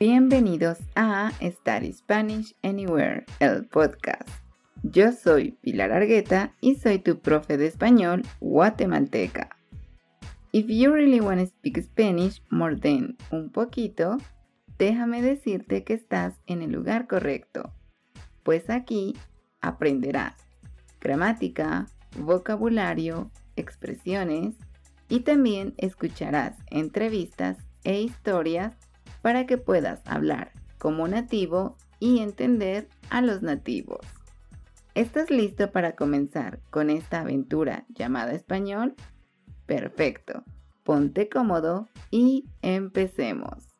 Bienvenidos a Study Spanish Anywhere, el podcast. Yo soy Pilar Argueta y soy tu profe de español guatemalteca. If you really want to speak Spanish more than un poquito, déjame decirte que estás en el lugar correcto, pues aquí aprenderás gramática, vocabulario, expresiones y también escucharás entrevistas e historias para que puedas hablar como nativo y entender a los nativos. ¿Estás listo para comenzar con esta aventura llamada español? Perfecto. Ponte cómodo y empecemos.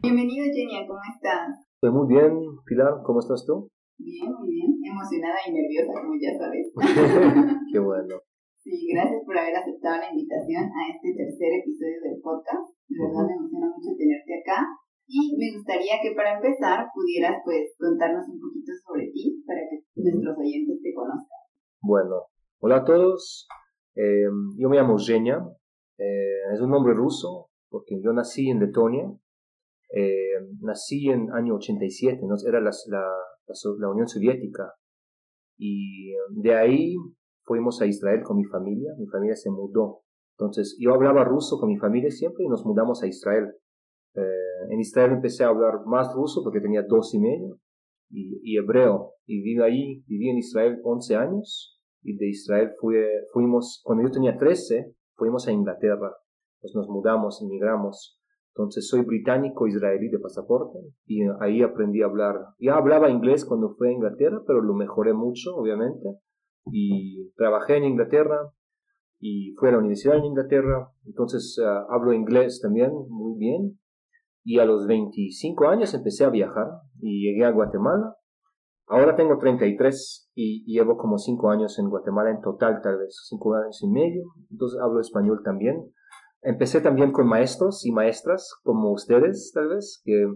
Bienvenido, Genia, ¿cómo estás? Estoy muy bien, Pilar, ¿cómo estás tú? Bien, muy bien. Emocionada y nerviosa, como ya sabes. Qué bueno. Sí, gracias por haber aceptado la invitación a este tercer episodio del podcast. De verdad me emociona mucho tenerte acá. Y me gustaría que para empezar pudieras pues contarnos un poquito sobre ti para que nuestros oyentes te conozcan. Bueno, hola a todos. Eh, yo me llamo Zhenya. Eh, es un nombre ruso porque yo nací en Letonia. Eh, nací en año 87, ¿no? era la, la, la Unión Soviética. Y de ahí fuimos a Israel con mi familia, mi familia se mudó. Entonces yo hablaba ruso con mi familia siempre y nos mudamos a Israel. Eh, en Israel empecé a hablar más ruso porque tenía dos y medio y, hebreo. Y viví ahí, viví en Israel 11 años y de Israel fuimos, cuando yo tenía 13, fuimos a Inglaterra. Pues nos mudamos, emigramos. Entonces soy británico israelí de pasaporte y ahí aprendí a hablar. Ya hablaba inglés cuando fui a Inglaterra, pero lo mejoré mucho, obviamente y trabajé en Inglaterra y fui a la universidad en Inglaterra, entonces ah, hablo inglés también muy bien. Y a los 25 años empecé a viajar y llegué a Guatemala. Ahora tengo 33 y, llevo como 5 años en Guatemala en total, tal vez 5 años y medio. Entonces hablo español también. Empecé también con maestros y maestras como ustedes, tal vez, que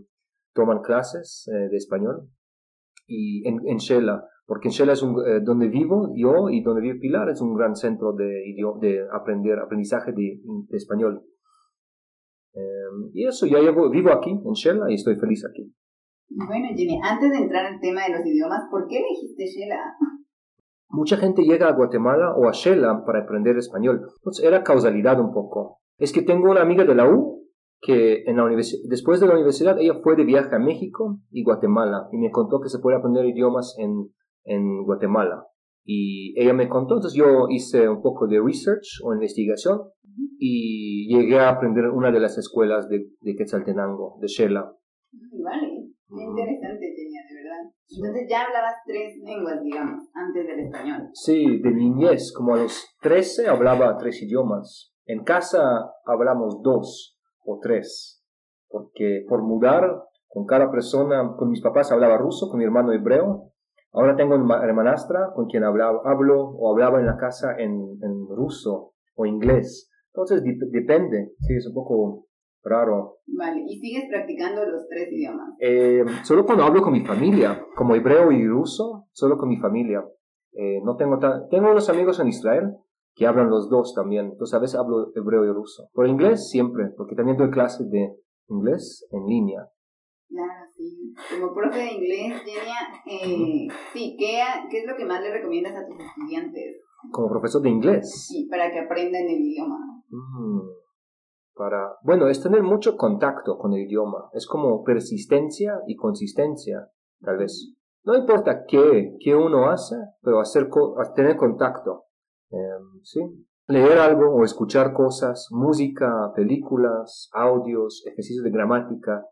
toman clases eh, de español. Y en, en Shela porque en Shela es un, eh, donde vivo yo y donde vive Pilar es un gran centro de, de aprender, aprendizaje de, español. Em, y eso, ya llevo, vivo aquí en Shela y estoy feliz aquí. Bueno, Jenny, antes de entrar al tema de los idiomas, ¿por qué elegiste Shela? Mucha gente llega a Guatemala o a Shela para aprender español. Entonces era causalidad un poco. Es que tengo una amiga de la U que en la después de la universidad ella fue de viaje a México y Guatemala y me contó que se puede aprender idiomas en en Guatemala. Y ella me contó, entonces yo hice un poco de research o investigación y llegué a aprender una de las escuelas de, de Quetzaltenango, de Shela. Vale, interesante tenía, de verdad. Entonces ya hablabas tres lenguas, digamos, antes del español. Sí, de niñez, como a los 13 hablaba tres idiomas. En casa hablamos dos o tres, porque por mudar con cada persona, con mis papás hablaba ruso, con mi hermano hebreo, Ahora tengo una hermanastra con quien hablaba, hablo o hablaba en la casa en, en ruso o inglés. Entonces depende, sí, es un poco raro. Vale, ¿y sigues practicando los tres idiomas? Eh, solo cuando hablo con mi familia, como hebreo y ruso, solo con mi familia. Eh, no tengo, tengo unos amigos en Israel que hablan los dos también, entonces a veces hablo hebreo y ruso. Por inglés siempre, porque también doy clases de inglés en línea. Claro, sí. Como profe de inglés, Genia, eh, sí, ¿qué, ¿qué es lo que más le recomiendas a tus estudiantes? Como profesor de inglés. Sí, para que aprendan el idioma. para, bueno, es tener mucho contacto con el idioma. Es como persistencia y consistencia, tal vez. No importa qué, qué uno hace, pero hacer, tener contacto. Em, sí, leer algo o escuchar cosas, música, películas, audios, ejercicios de gramática,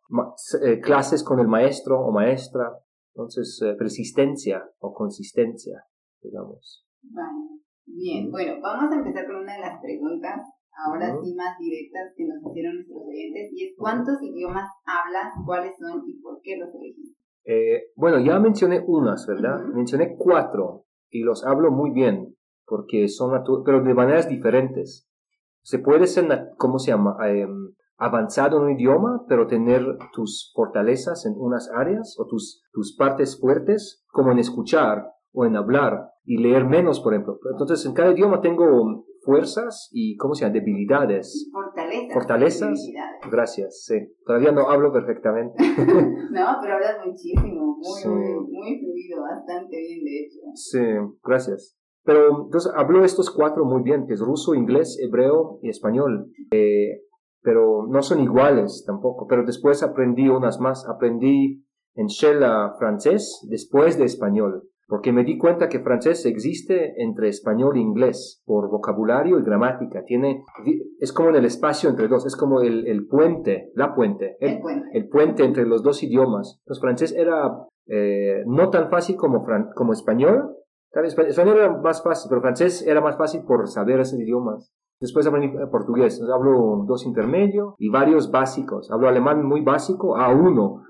eh, clases con el maestro o maestra, entonces eh, persistencia o consistencia, digamos. Vale, bien, bueno, vamos a empezar con una de las preguntas, ahora sí más directas que nos hicieron nuestros oyentes, y es ¿cuántos idiomas hablas, cuáles son y por qué los elegiste? Eh, bueno, ya mencioné unas, ¿verdad? Mencioné cuatro y los hablo muy bien porque son pero de maneras diferentes. Se puede ser, ¿cómo se llama? Em, avanzado en un idioma, pero tener tus fortalezas en unas áreas o tus, tus partes fuertes, como en escuchar o en hablar y leer menos, por ejemplo. Entonces, en cada idioma tengo fuerzas y, ¿cómo se llama? Debilidades. Fortalezas fortalezas. Gracias, sí. Todavía no hablo perfectamente. no, pero hablas muchísimo, muy, muy, fluido, bastante bien, de hecho. Sí, gracias. Pero entonces hablo estos cuatro muy bien, que es ruso, inglés, hebreo y español. Eh, pero no son iguales tampoco. Pero después aprendí unas más. Aprendí en Shella francés después de español porque me di cuenta que francés existe entre español e inglés por vocabulario y gramática. Tiene, es como en el espacio entre dos, es como el, el puente, la puente el, puente, entre los dos idiomas. Entonces, francés era eh, no tan fácil como, como español. Español era más fácil, pero francés era más fácil por saber esos idiomas. Después aprendí eh, portugués, hablo dos intermedios y varios básicos. Hablo alemán muy básico, A1,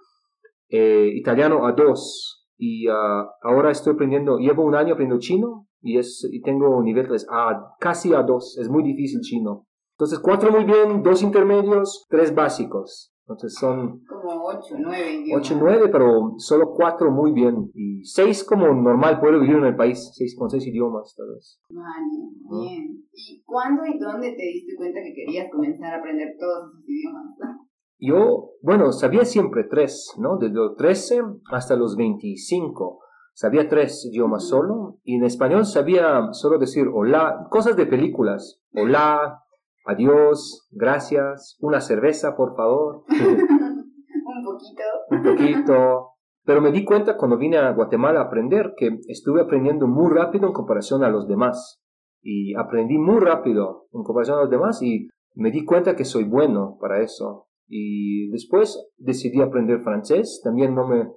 eh, italiano A2, y ah, ahora estoy aprendiendo, llevo un año aprendiendo chino y, es, y tengo niveles a casi a dos, es muy difícil chino. Entonces, cuatro muy bien, dos intermedios, tres básicos. Entonces son... Como ocho, nueve. Ocho, nueve, pero solo cuatro muy bien. Y seis como normal, puedo vivir en el país, seis, con seis idiomas tal vez. Vale, bien. ¿Y cuándo y dónde te diste cuenta que querías comenzar a aprender todos esos idiomas? Yo, bueno, sabía siempre tres, ¿no? Desde los 13 hasta los 25. Sabía tres idiomas solo. Y en español sabía solo decir hola, cosas de películas. Hola, adiós, gracias, una cerveza, por favor. Un poquito. Un poquito. Pero me di cuenta cuando vine a Guatemala a aprender que estuve aprendiendo muy rápido en comparación a los demás. Y aprendí muy rápido en comparación a los demás y me di cuenta que soy bueno para eso. Y después decidí aprender francés. También no me,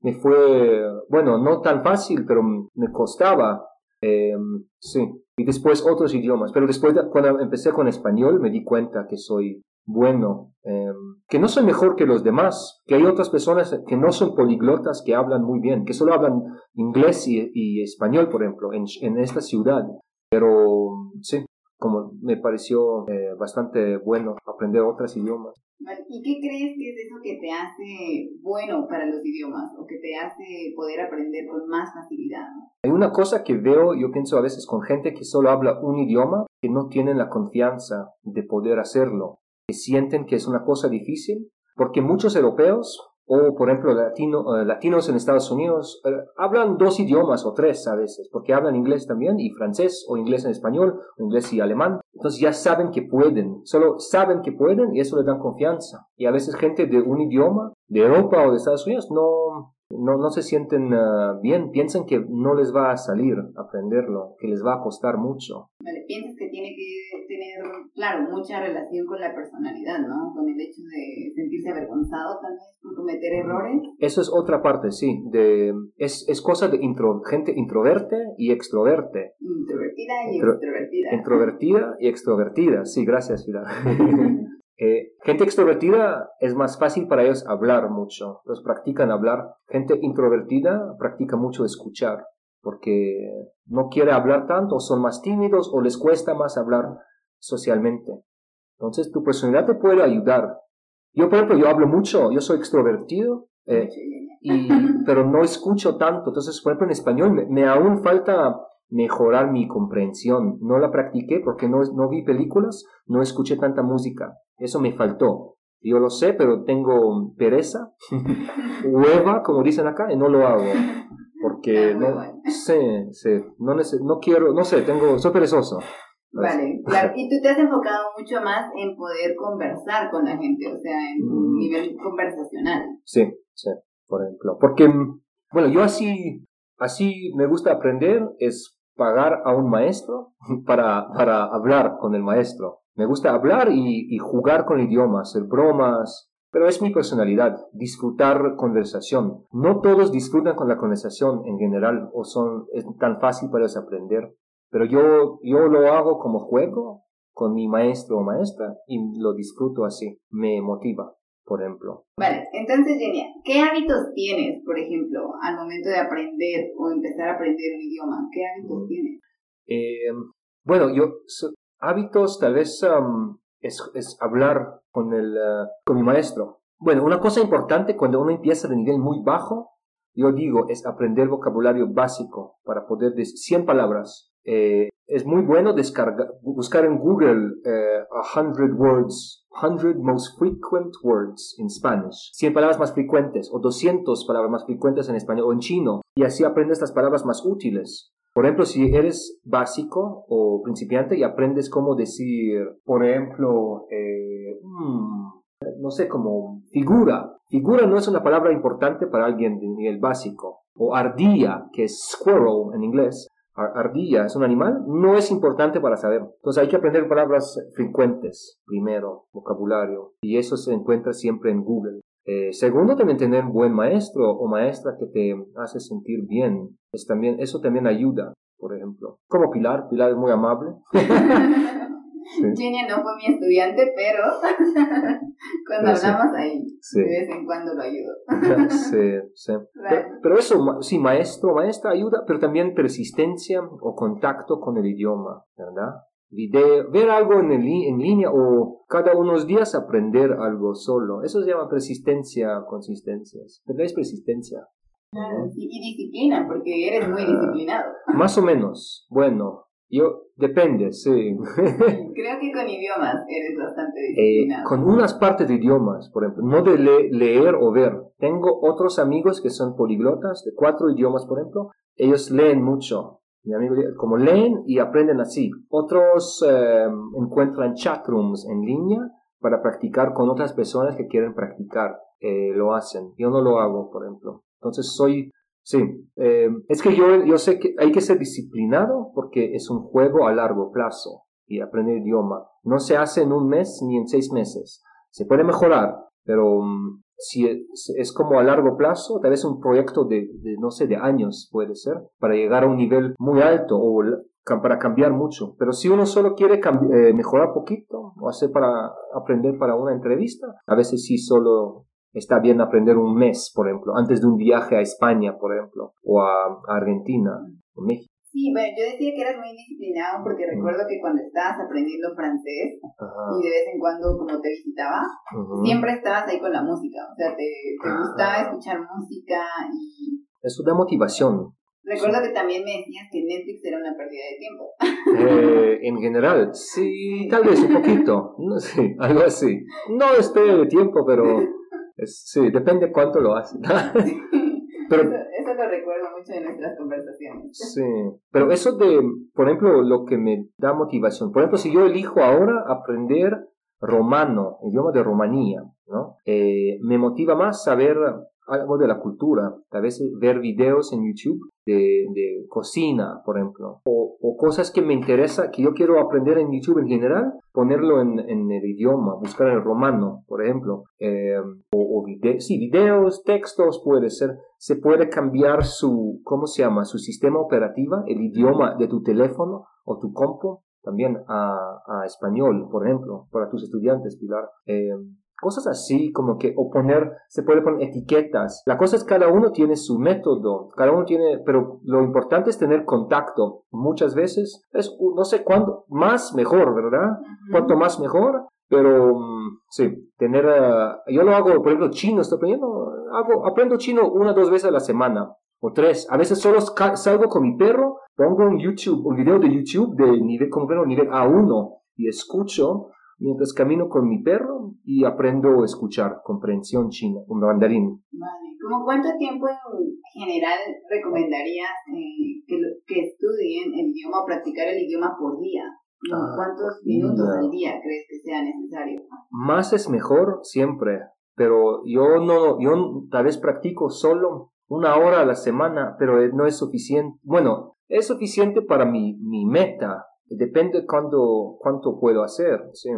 me fue, bueno, no tan fácil, pero me costaba. Em, sí. Y después otros idiomas. Pero después, cuando empecé con español, me di cuenta que soy bueno, em, que no soy mejor que los demás, que hay otras personas que no son poliglotas, que hablan muy bien, que solo hablan inglés y, y español, por ejemplo, en, en, esta ciudad. Pero sí, como me pareció eh, bastante bueno aprender otros idiomas. ¿Y qué crees que es eso que te hace bueno para los idiomas o que te hace poder aprender con más facilidad? Hay una cosa que veo, yo pienso a veces con gente que solo habla un idioma, que no tienen la confianza de poder hacerlo, que sienten que es una cosa difícil, porque muchos europeos o por ejemplo latino, eh, latinos en Estados Unidos eh, hablan dos idiomas o tres a veces, porque hablan inglés también y francés o inglés en español o inglés y alemán. Entonces ya saben que pueden, solo saben que pueden y eso les dan confianza. Y a veces gente de un idioma, de Europa o de Estados Unidos, no, no, no se sienten uh, bien, piensan que no les va a salir aprenderlo, que les va a costar mucho. Vale, que tiene que tener, claro, mucha relación con la personalidad, ¿no? Con el hecho de sentirse avergonzado también por cometer errores. Eso es otra parte, sí, de, es, es cosa de intro, gente introverte y extroverte. Introvertida y extrovertida. Introvertida y extrovertida, sí, gracias, Pilar. Eh, gente extrovertida es más fácil para ellos hablar mucho, los practican hablar. Gente introvertida practica mucho escuchar, porque no quiere hablar tanto, son más tímidos o les cuesta más hablar socialmente. Entonces tu personalidad te puede ayudar. Yo, por ejemplo, yo hablo mucho, yo soy extrovertido, eh, y, pero no escucho tanto. Entonces, por ejemplo, en español me, me aún falta mejorar mi comprensión. No la practiqué porque no, no vi películas, no escuché tanta música. Eso me faltó. Yo lo sé, pero tengo pereza, hueva, como dicen acá, y no lo hago. Porque no sé, sé, no, no quiero, no sé, tengo, soy perezoso. Vale, claro. Y tú te has enfocado mucho más en poder conversar con la gente, o sea, en un mm. nivel conversacional. Sí, sí, por ejemplo. Porque, bueno, yo así, así me gusta aprender, es pagar a un maestro para, para hablar con el maestro. Me gusta hablar y, jugar con el idioma, hacer bromas, pero es mi personalidad, disfrutar conversación. No todos disfrutan con la conversación en general o son es tan fácil para ellos aprender, pero yo, yo lo hago como juego con mi maestro o maestra y lo disfruto así, me motiva por ejemplo. Vale, entonces, Genia, ¿qué hábitos tienes, por ejemplo, al momento de aprender o empezar a aprender un idioma? ¿Qué hábitos mm. tienes? Eh, bueno, yo, hábitos tal vez es, es, hablar con, el, uh, con mi maestro. Bueno, una cosa importante cuando uno empieza de nivel muy bajo, yo digo, es aprender vocabulario básico para poder decir 100 palabras. Eh, es muy bueno descargar, buscar en Google eh, 100 words 100 most frequent words in Spanish. 100 palabras más frecuentes o 200 palabras más frecuentes en español o en chino. Y así aprendes las palabras más útiles. Por ejemplo, si eres básico o principiante y aprendes cómo decir, por ejemplo, eh, hmm, no sé, como figura. Figura no es una palabra importante para alguien de nivel básico. O ardilla, que es squirrel en inglés, ardilla es un animal, no es importante para saber. Entonces hay que aprender palabras frecuentes primero, vocabulario, y eso se encuentra siempre en Google. Eh, segundo, también tener un buen maestro o maestra que te hace sentir bien. Es también, eso también ayuda, por ejemplo. Como Pilar, Pilar es muy amable. Genia no fue mi estudiante, pero cuando hablamos ahí, de vez en cuando lo ayudo. sí, sí. Pero, eso, sí, maestro, maestra ayuda, pero también persistencia o contacto con el idioma, ¿verdad? Video, ver algo en, el, en línea o cada unos días aprender algo solo. Eso se llama persistencia, consistencias. ¿Verdad? Es persistencia. y disciplina, porque eres muy ah, disciplinado. Más o menos. Bueno, yo, depende, sí. Creo que con idiomas eres bastante eh, disciplinado. con unas partes de idiomas, por ejemplo, no de leer o ver. Tengo otros amigos que son poliglotas, de cuatro idiomas, por ejemplo. Ellos leen mucho. Mi amigo, como leen y aprenden así. Otros eh, encuentran chatrooms en línea para practicar con otras personas que quieren practicar. Eh, lo hacen. Yo no lo hago, por ejemplo. Entonces soy Sí, eh, es que yo, yo sé que hay que ser disciplinado porque es un juego a largo plazo y aprender idioma. No se hace en un mes ni en seis meses. Se puede mejorar, pero mm, si es, como a largo plazo, tal vez un proyecto de, no sé, de años puede ser, para llegar a un nivel muy alto o para cambiar mucho. Pero si uno solo quiere eh, mejorar poquito o hacer para aprender para una entrevista, a veces sí solo está bien aprender un mes, por ejemplo, antes de un viaje a España, por ejemplo, o a, Argentina, o México. Sí, bueno, yo decía que eras muy disciplinado porque recuerdo que cuando estabas aprendiendo francés y de vez en cuando como te visitaba, siempre estabas ahí con la música, o sea, te, te gustaba escuchar música y... Eso da motivación. Recuerdo que también me decías que Netflix era una pérdida de tiempo. Eh, en general, sí, tal vez un poquito, no sé, algo así. No es pérdida de tiempo, pero sí, depende cuánto lo haces. pero, eso, lo recuerdo mucho en nuestras conversaciones. Sí, pero eso de, por ejemplo, lo que me da motivación. Por ejemplo, si yo elijo ahora aprender romano, idioma de Rumanía, ¿no? Eh, me motiva más saber algo de la cultura, a veces ver videos en YouTube de, de cocina, por ejemplo, o, o, cosas que me interesa, que yo quiero aprender en YouTube en general, ponerlo en, en el idioma, buscar el romano, por ejemplo, eh, o, o sí, videos, textos, puede ser, se puede cambiar su, ¿cómo se llama? Su sistema operativo, el idioma de tu teléfono o tu compu, también a, a español, por ejemplo, para tus estudiantes, Pilar. Eh, Cosas así, como que, o poner, se puede poner etiquetas. La cosa es cada uno tiene su método, cada uno tiene, pero lo importante es tener contacto. Muchas veces es, no sé cuándo, más mejor, ¿verdad? Cuanto más mejor, pero mm, sí, tener, uh, yo lo hago, por ejemplo, chino, estoy aprendiendo, hago, aprendo chino una o dos veces a la semana, o tres. A veces solo salgo con mi perro, pongo un YouTube, un video de YouTube de nivel, como nivel A1 y escucho mientras camino con mi perro y aprendo a escuchar comprensión china, un mandarín. Vale. ¿Cómo cuánto tiempo en general recomendarías eh, que, que, estudien el idioma o practicar el idioma por día? Ah, ¿Cuántos minutos al día crees que sea necesario? Más es mejor siempre, pero yo no, yo tal vez practico solo una hora a la semana, pero no es suficiente. Bueno, es suficiente para mi, mi meta, Depende cuánto, cuánto puedo hacer. ¿sí?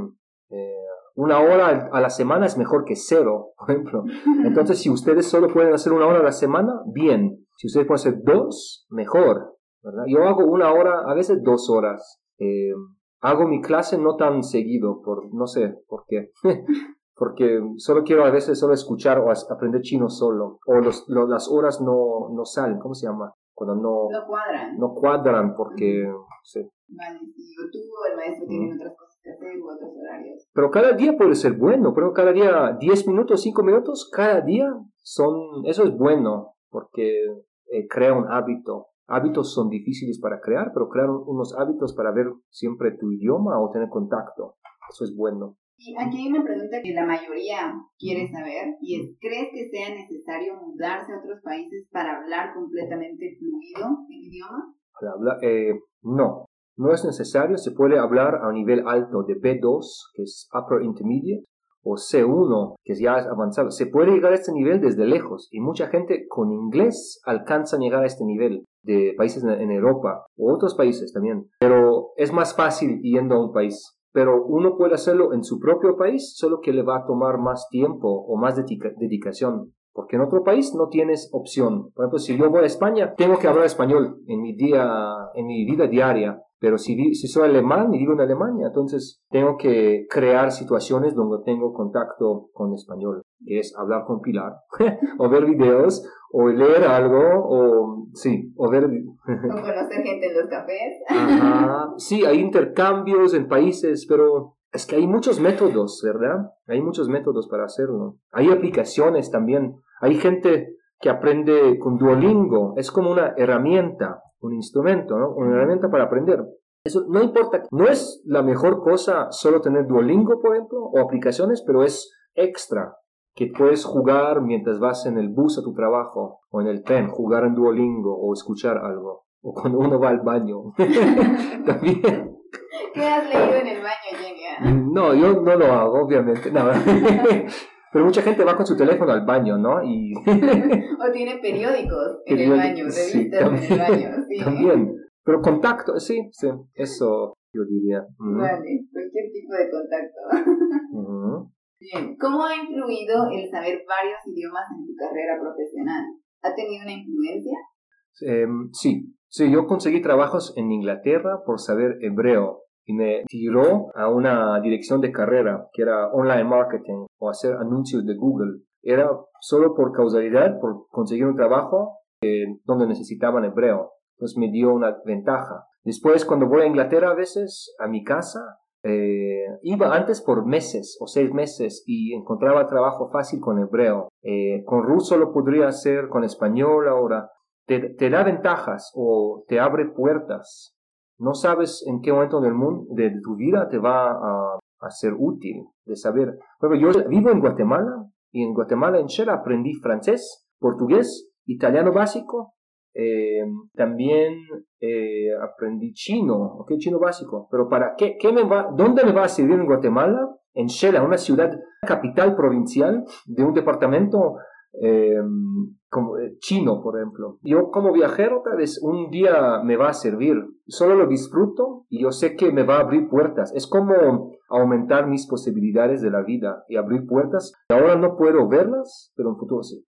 Eh, una hora a la semana es mejor que cero, por ejemplo. Entonces, si ustedes solo pueden hacer una hora a la semana, bien. Si ustedes pueden hacer dos, mejor. ¿verdad? Yo hago una hora, a veces dos horas. Eh, hago mi clase no tan seguido, por no sé por qué. Porque solo quiero a veces solo escuchar o aprender chino solo. O los, las horas no, no salen, ¿cómo se llama? Cuando no, no cuadran. No cuadran porque... Sí. Vale, tú o el maestro tienen otras cosas que hacer u otros horarios. Pero cada día puede ser bueno, pero cada día 10 minutos, 5 minutos, cada día son, eso es bueno, porque eh, crea un hábito. Hábitos son difíciles para crear, pero crear unos hábitos para ver siempre tu idioma o tener contacto, eso es bueno. Y aquí hay una pregunta que la mayoría quiere saber y es, ¿crees que sea necesario mudarse a otros países para hablar completamente fluido el idioma? eh, no, no es necesario, se puede hablar a un nivel alto de B2, que es Upper Intermediate, o C1, que ya es avanzado. Se puede llegar a este nivel desde lejos y mucha gente con inglés alcanza a llegar a este nivel de países en Europa o otros países también. Pero es más fácil yendo a un país pero uno puede hacerlo en su propio país, solo que le va a tomar más tiempo o más dedicación, porque en otro país no tienes opción. Por ejemplo, si yo voy a España, tengo que hablar español en mi día, en mi vida diaria, pero si, si soy alemán y vivo en Alemania, entonces tengo que crear situaciones donde tengo contacto con español, que es hablar con Pilar, o ver videos, o leer algo, o sí, o ver... o conocer gente en los cafés. Ajá. Sí, hay intercambios en países, pero es que hay muchos métodos, ¿verdad? Hay muchos métodos para hacerlo. Hay aplicaciones también. Hay gente que aprende con Duolingo. Es como una herramienta, un instrumento, ¿no? Una herramienta para aprender. Eso no importa, no es la mejor cosa solo tener Duolingo, por ejemplo, o aplicaciones, pero es extra que puedes jugar mientras vas en el bus a tu trabajo o en el tren, jugar en Duolingo o escuchar algo. O cuando uno va al baño. También. ¿Qué has leído en el baño, Jenny? No, yo no lo hago, obviamente. No. Pero mucha gente va con su teléfono al baño, ¿no? Y... o tiene periódicos en el baño, revistas en el baño. Sí. También. Pero contacto, sí, sí, eso yo diría. Vale, cualquier tipo de contacto. Bien, ¿cómo ha influido el saber varios idiomas en tu carrera profesional? ¿Ha tenido una influencia? Em, sí, sí, yo conseguí trabajos en Inglaterra por saber hebreo y me tiró a una dirección de carrera que era online marketing o hacer anuncios de Google. Era solo por causalidad, por conseguir un trabajo eh, donde necesitaban hebreo. Entonces me dio una ventaja. Después, cuando voy a Inglaterra a veces, a mi casa, eh, iba antes por meses o seis meses y encontraba trabajo fácil con hebreo. Eh, con ruso lo podría hacer, con español ahora. Te, da ventajas o te abre puertas. No sabes en qué momento del mundo, de tu vida te va a, ser útil de saber. Pero yo vivo en Guatemala y en Guatemala en Shell aprendí francés, portugués, italiano básico eh, también eh, aprendí chino, ok, chino básico. Pero para qué, qué me va, ¿dónde me va a servir en Guatemala? En Shela, una ciudad capital provincial de un departamento eh, como, chino, por ejemplo. Yo como viajero, tal vez un día me va a servir. Solo lo disfruto y yo sé que me va a abrir puertas. Es como aumentar mis posibilidades de la vida y abrir puertas. Ahora no puedo verlas, pero en futuro sí.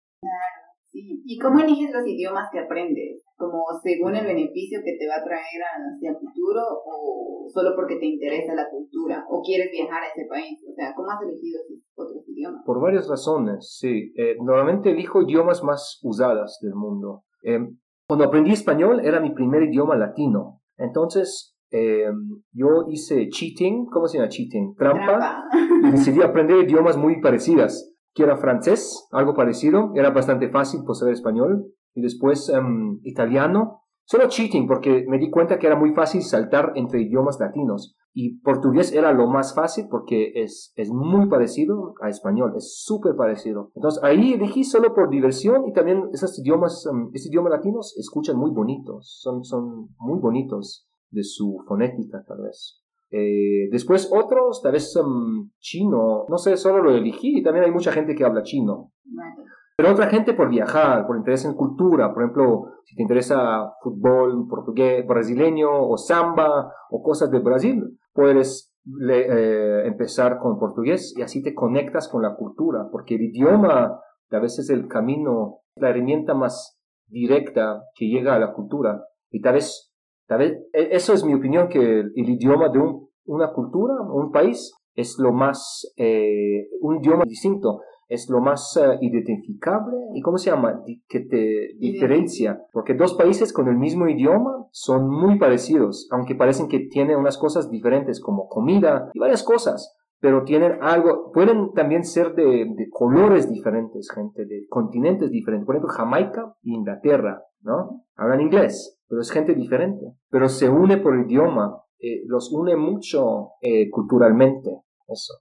¿Y cómo eliges los idiomas que aprendes? ¿Como según el beneficio que te va a traer hacia el futuro o solo porque te interesa la cultura o quieres viajar a ese país? O sea, ¿cómo has elegido esos otros idiomas? Por varias razones, sí. Eh, normalmente elijo idiomas más usados del mundo. Eh, cuando aprendí español era mi primer idioma latino. Entonces, eh, yo hice cheating, ¿cómo se llama cheating? Trampa. Trampa. y decidí aprender idiomas muy parecidas que era francés, algo parecido, era bastante fácil por saber español, y después um, italiano, solo cheating, porque me di cuenta que era muy fácil saltar entre idiomas latinos, y portugués era lo más fácil porque es, es muy parecido a español, es súper parecido. Entonces ahí elegí solo por diversión y también esos idiomas, um, esos idiomas latinos escuchan muy bonitos, son, son muy bonitos de su fonética tal vez. Eh, después otros, tal vez son chino, no sé, solo lo elegí y también hay mucha gente que habla chino. Pero otra gente por viajar, por interés en cultura, por ejemplo, si te interesa fútbol portugués, brasileño o samba o cosas de Brasil, puedes eh, empezar con portugués y así te conectas con la cultura, porque el idioma a veces es el camino, la herramienta más directa que llega a la cultura. Y tal vez e, eso es mi opinión, que el, idioma de una cultura, un país, es lo más, eh, un idioma distinto, es lo más eh, identificable. Y cómo se llama, que te diferencia, porque dos países con el mismo idioma son muy parecidos, aunque parecen que tienen unas cosas diferentes como comida y varias cosas, pero tienen algo, pueden también ser de, de colores diferentes, gente, de continentes diferentes, por ejemplo, Jamaica e Inglaterra, ¿no? Hablan inglés, pero es gente diferente, pero se une por idioma, eh, los une mucho eh, culturalmente, eso.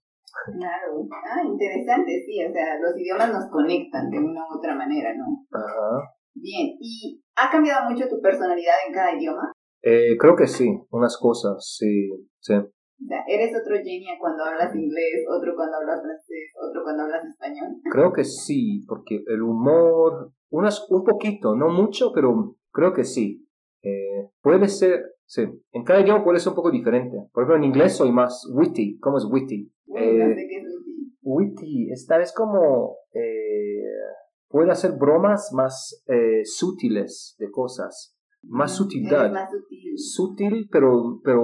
Claro, ah, interesante, sí, o sea, los idiomas nos conectan de una u otra manera, ¿no? Ajá. Bien, ¿y ha cambiado mucho tu personalidad en cada idioma? Eh, creo que sí, unas cosas, sí, sí. O sea, ¿eres otro genia cuando hablas inglés, otro cuando hablas francés, otro cuando hablas español? Creo que sí, porque el humor, unas, un poquito, no mucho, pero creo que sí. Eh, puede ser, sí, en cada idioma puede ser un poco diferente. Por ejemplo, en inglés soy más witty. ¿Cómo es witty? Es witty. Esta vez como eh, puede hacer bromas más eh, sutiles de cosas. Más sutilidad. más sutil. Sutil, pero, pero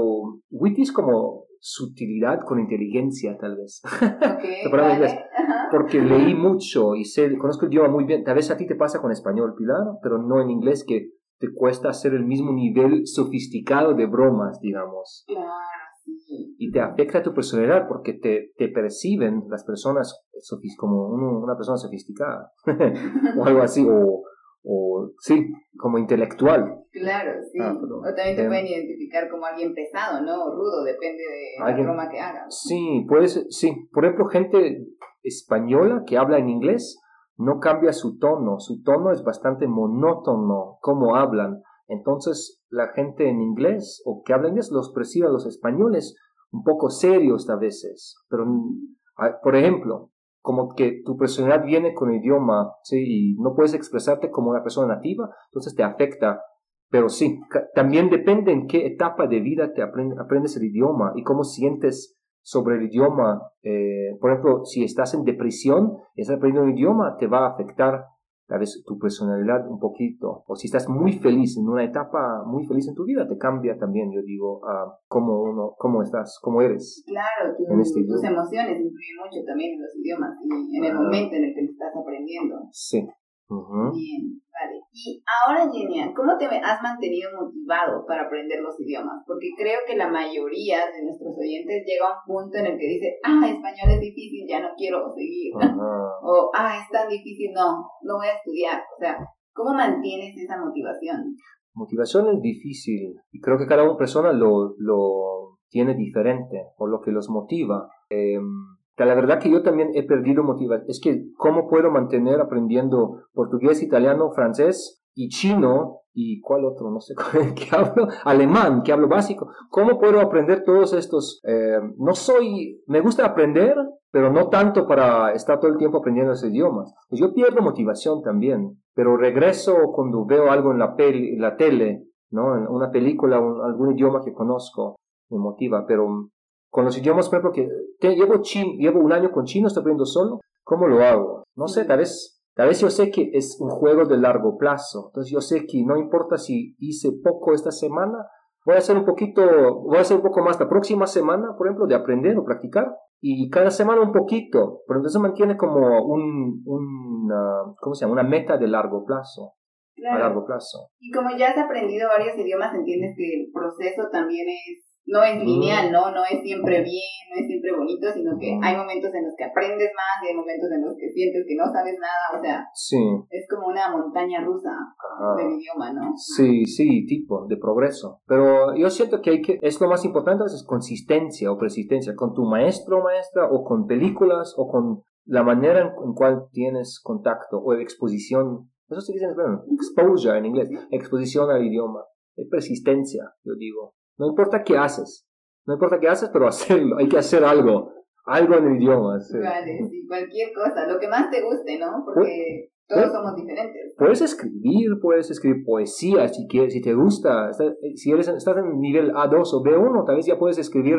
witty es como sutilidad con inteligencia, tal vez. Ok, Separado en vale. inglés. Ajá. Porque leí mucho y sé, conozco el idioma muy bien. Tal vez a ti te pasa con español, Pilar, pero no en inglés, que te cuesta hacer el mismo nivel sofisticado de bromas, digamos. Claro, sí. Y te afecta tu personalidad porque te, te perciben las personas como uno- una persona sofisticada. o algo así, o, o sí, como intelectual. Claro, sí. Ah, o también te em, pueden identificar como alguien pesado, ¿no? O rudo, depende de Alguien- la broma que hagas. Sí, puedes, sí. Por ejemplo, gente española que habla en inglés no cambia su tono. Su tono es bastante monótono, como hablan. Entonces, la gente en inglés o que habla inglés los percibe a los españoles un poco serios a veces. Pero, mm, por ejemplo, como que tu personalidad viene con el idioma, ¿sí? Y no puedes expresarte como una persona nativa, entonces te afecta. Pero sí, también depende en qué etapa de vida te aprend- aprendes el idioma y cómo sientes sobre el idioma. Eh, por ejemplo, si estás en depresión, estás aprendiendo un idioma, te va a afectar tal vez tu personalidad un poquito. O si estás muy feliz, en una etapa muy feliz en tu vida, te cambia también, yo digo, a cómo, uno, cómo estás, cómo eres. Claro, tu- este tus idioma. emociones influyen mucho también en los idiomas y en el Ah. momento en el que lo estás aprendiendo. Sí. Bien, vale. Y ahora, Genia, ¿cómo te has mantenido motivado para aprender los idiomas? Porque creo que la mayoría de nuestros oyentes llega a un punto en el que dice, ah, español es difícil, ya no quiero seguir. O, ah, es tan difícil, no, no voy a estudiar. O sea, ¿cómo mantienes esa motivación? Motivación es difícil y creo que cada una persona lo, lo tiene diferente o lo que los motiva. Eh, la verdad que yo también he perdido motivación. Es que, ¿cómo puedo mantener aprendiendo portugués, italiano, francés y chino? ¿Y cuál otro? No sé qué hablo. Alemán, que hablo básico. ¿Cómo puedo aprender todos estos? Eh, no soy. Me gusta aprender, pero no tanto para estar todo el tiempo aprendiendo esos idiomas. Pues yo pierdo motivación también, pero regreso cuando veo algo en la, peli, en la tele, ¿no? En una película, algún idioma que conozco, me motiva, pero con los idiomas, por ejemplo, que te- llevo, un año con chino, estoy aprendiendo solo, ¿cómo lo hago? No sé, tal vez, tal vez yo sé que es un juego de largo plazo, entonces yo sé que no importa si hice poco esta semana, voy a hacer un poquito, voy a hacer un poco más la próxima semana, por ejemplo, de aprender o practicar, y cada semana un poquito, pero entonces mantiene como un, un ¿cómo se llama? Una meta de largo plazo, a Claro. largo plazo. Y como ya has aprendido varios idiomas, entiendes que el proceso también es, no es lineal, ¿no? No es siempre bien, no es siempre bonito, sino que hay momentos en los que aprendes más y hay momentos en los que sientes que no sabes nada, o sea, Sí, es como una montaña rusa ajá. del idioma, ¿no? Sí, sí, tipo de progreso. Pero yo siento que hay que, es lo más importante es consistencia o persistencia con tu maestro o maestra o con películas o con la manera en, en cual tienes contacto o exposición. Eso se dice en español, exposure en inglés, exposición al idioma. Es persistencia, yo digo. No importa qué haces, no importa qué haces, pero hacerlo, hay que hacer algo, algo en el idioma. sí. Vale, sí, cualquier cosa, lo que más te guste, ¿no? Porque todos somos diferentes. Puedes escribir, puedes escribir poesía si quieres, si te gusta. Está- Si eres, estás en nivel A2 o B1, tal vez ya puedes escribir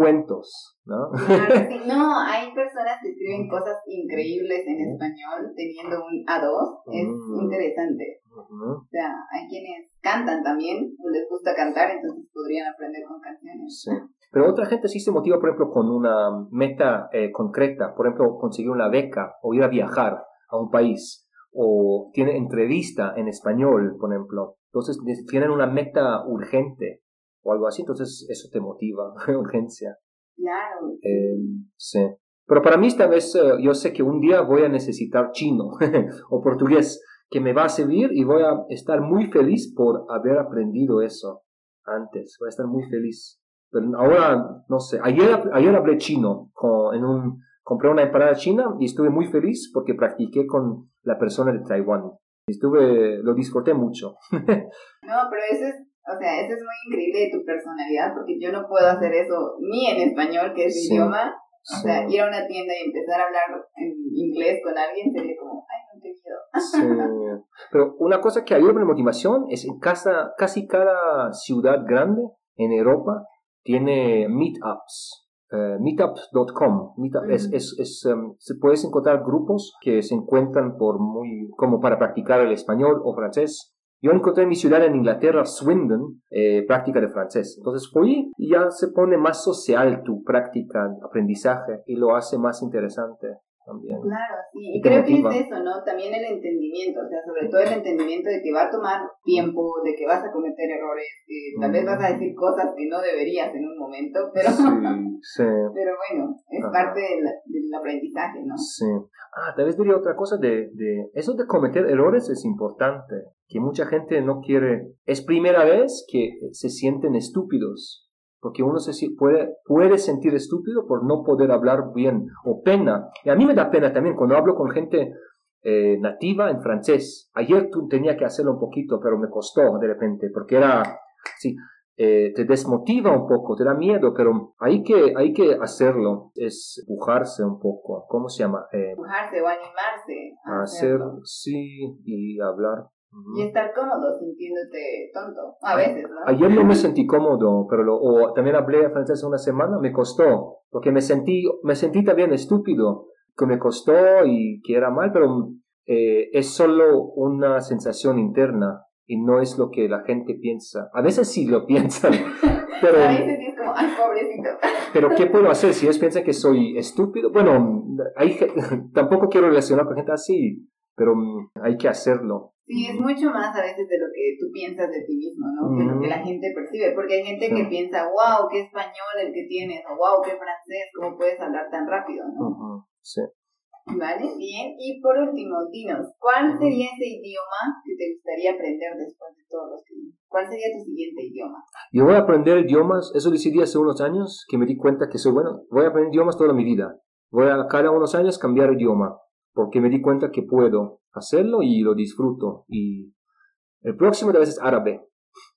cuentos, ¿no? Claro, sí, no, hay personas que escriben cosas increíbles en español teniendo un A2, es Mm. interesante. O sea, hay quienes cantan también, o les gusta cantar, entonces podrían aprender con canciones. sí. Pero otra gente sí se motiva, por ejemplo, con una meta eh, concreta, por ejemplo, conseguir una beca o ir a viajar a un país, o tiene entrevista en español, por ejemplo. Entonces tienen una meta urgente o algo así, entonces eso te motiva, urgencia. Claro, Eh, sí. Pero para mí esta vez eh, yo sé que un día voy a necesitar chino o portugués que me va a servir y voy a estar muy feliz por haber aprendido eso antes. Voy a estar muy feliz. Pero ahora, no sé, ayer, ayer hablé chino con, en un, compré una empanada china y estuve muy feliz porque practiqué con la persona de Taiwán. Estuve, lo disfruté mucho. no, pero eso es, o sea, eso es muy increíble de tu personalidad porque yo no puedo hacer eso ni en español, que es mi idioma. O sea, ir a una tienda y empezar a hablar en inglés con alguien sería como, ay, no te miedo. Sí. Pero una cosa que ayuda con la motivación es en casa, casi cada ciudad grande en Europa tiene meetups. Uh, meetup.com meetup es, es, es um, se puedes encontrar grupos que se encuentran por muy como para practicar el español o francés yo encontré en mi ciudad en Inglaterra, Swindon, eh, práctica de francés. Entonces fui y ya se pone más social tu práctica, aprendizaje y lo hace más interesante. Claro, sí, y, creo que es eso, ¿no? También el entendimiento, o sea, sobre todo el entendimiento de que va a tomar tiempo, de que vas a cometer errores, que tal vez vas a decir cosas que no deberías en un momento, pero, sí, pero bueno, es parte del, del, aprendizaje, ¿no? Sí. Ah, tal vez diría otra cosa de, de eso de cometer errores es importante, que mucha gente no quiere, es primera vez que se sienten estúpidos porque uno se puede, puede sentir estúpido por no poder hablar bien o pena. Y a mí me da pena también cuando hablo con gente eh, nativa en francés. Ayer tenía que hacerlo un poquito, pero me costó de repente, porque era, sí, eh, te desmotiva un poco, te da miedo, pero hay que, hay que hacerlo, es empujarse un poco, ¿cómo se llama? Eh, empujarse o animarse. A hacer, sí, y hablar y estar cómodo sintiéndote tonto, a veces, ¿no? Ayer no me sentí cómodo, pero lo, o también hablé francés una semana, me costó, porque me sentí, me sentí también estúpido, que me costó y que era mal, pero eh, es solo una sensación interna y no es lo que la gente piensa. A veces sí lo piensan, pero... a veces es como, ay, pobrecito. Pero ¿qué puedo hacer si ellos piensan que soy estúpido? Bueno, hay, tampoco quiero relacionar con gente así, pero hay que hacerlo. Sí, es mucho más a veces de lo que tú piensas de ti mismo, ¿no? De lo que la gente percibe. Porque hay gente que piensa, wow, qué español el que tienes, o wow, qué francés, ¿cómo puedes hablar tan rápido, no? Sí. Vale, bien. Y por último, dinos, ¿cuál sería ese idioma que te gustaría aprender después de todos los que... ¿Cuál sería tu siguiente idioma? Yo voy a aprender idiomas, eso decidí hace unos años, que me di cuenta que soy bueno, voy a aprender idiomas toda mi vida. Voy a cada unos años cambiar idioma, porque me di cuenta que puedo hacerlo y lo disfruto. Y el próximo de vez es árabe.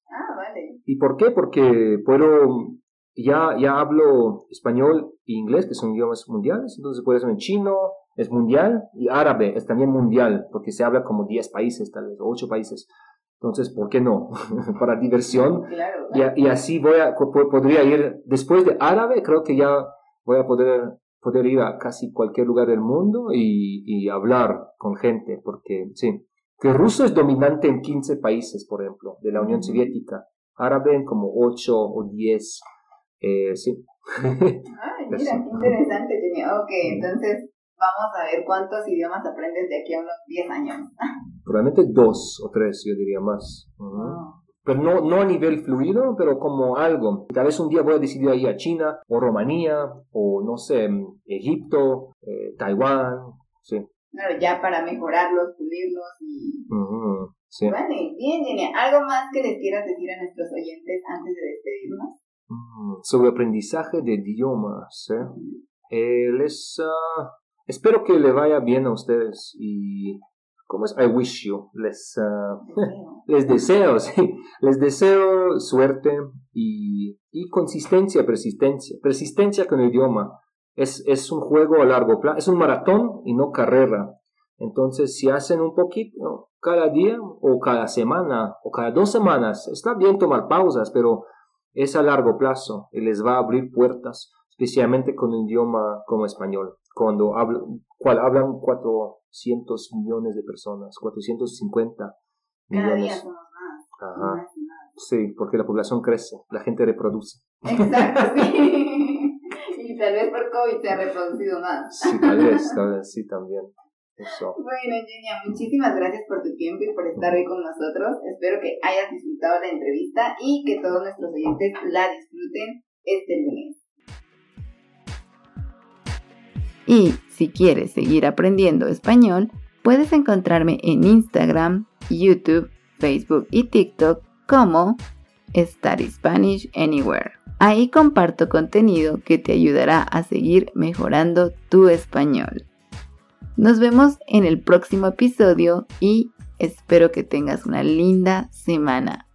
Ah, vale. ¿Y por qué? Porque puedo, ya, ya hablo español e inglés, que son idiomas mundiales, entonces puede ser en chino, es mundial, y árabe es también mundial, porque se habla como 10 países, tal vez, 8 países. Entonces, ¿por qué no? Para diversión. Claro, Y, y, así voy a, podría ir, después de árabe, creo que ya voy a poder poder ir a casi cualquier lugar del mundo y, y hablar con gente, porque sí, que ruso es dominante en 15 países, por ejemplo, de la Unión Soviética, árabe en como 8 o 10, eh, sí. Ay, mira, qué interesante, Jenny. Ok, entonces vamos a ver cuántos idiomas aprendes de aquí a unos 10 años. Probablemente dos o tres, yo diría más pero no, no a nivel fluido, pero como algo. Tal vez un día voy a decidir ir a China o Rumanía o no sé, Egipto, eh, Taiwán, sí. Claro, ya para mejorarlos, pulirlos y... sí. Vale, bien, Jenny. ¿Algo más que les quieras decir a nuestros oyentes antes de despedirnos? Mm, sobre aprendizaje de idiomas, ¿eh? les, ah, espero que le vaya bien a ustedes y ¿Cómo es? I wish you. Les, uh, les deseo, sí. Les deseo suerte y, y, consistencia, persistencia. Persistencia con el idioma. Es, es un juego a largo plazo. Es un maratón y no carrera. Entonces, si hacen un poquito cada día o cada semana o cada dos semanas, está bien tomar pausas, pero es a largo plazo y les va a abrir puertas, especialmente con un idioma como español. Cuando hablan, cual hablan cuatro cientos millones de personas, 450 millones. Cada día somos más. Ajá. Sí, porque la población crece, la gente reproduce. Exacto, sí. y tal vez por COVID se ha reproducido más. Sí, tal vez, tal vez, sí, también. Eso. Bueno, Genia, muchísimas gracias por tu tiempo y por estar hoy con nosotros. Espero que hayas disfrutado la entrevista y que todos nuestros oyentes la disfruten este lunes. Y si quieres seguir aprendiendo español, puedes encontrarme en Instagram, YouTube, Facebook y TikTok como Study Spanish Anywhere. Ahí comparto contenido que te ayudará a seguir mejorando tu español. Nos vemos en el próximo episodio y espero que tengas una linda semana.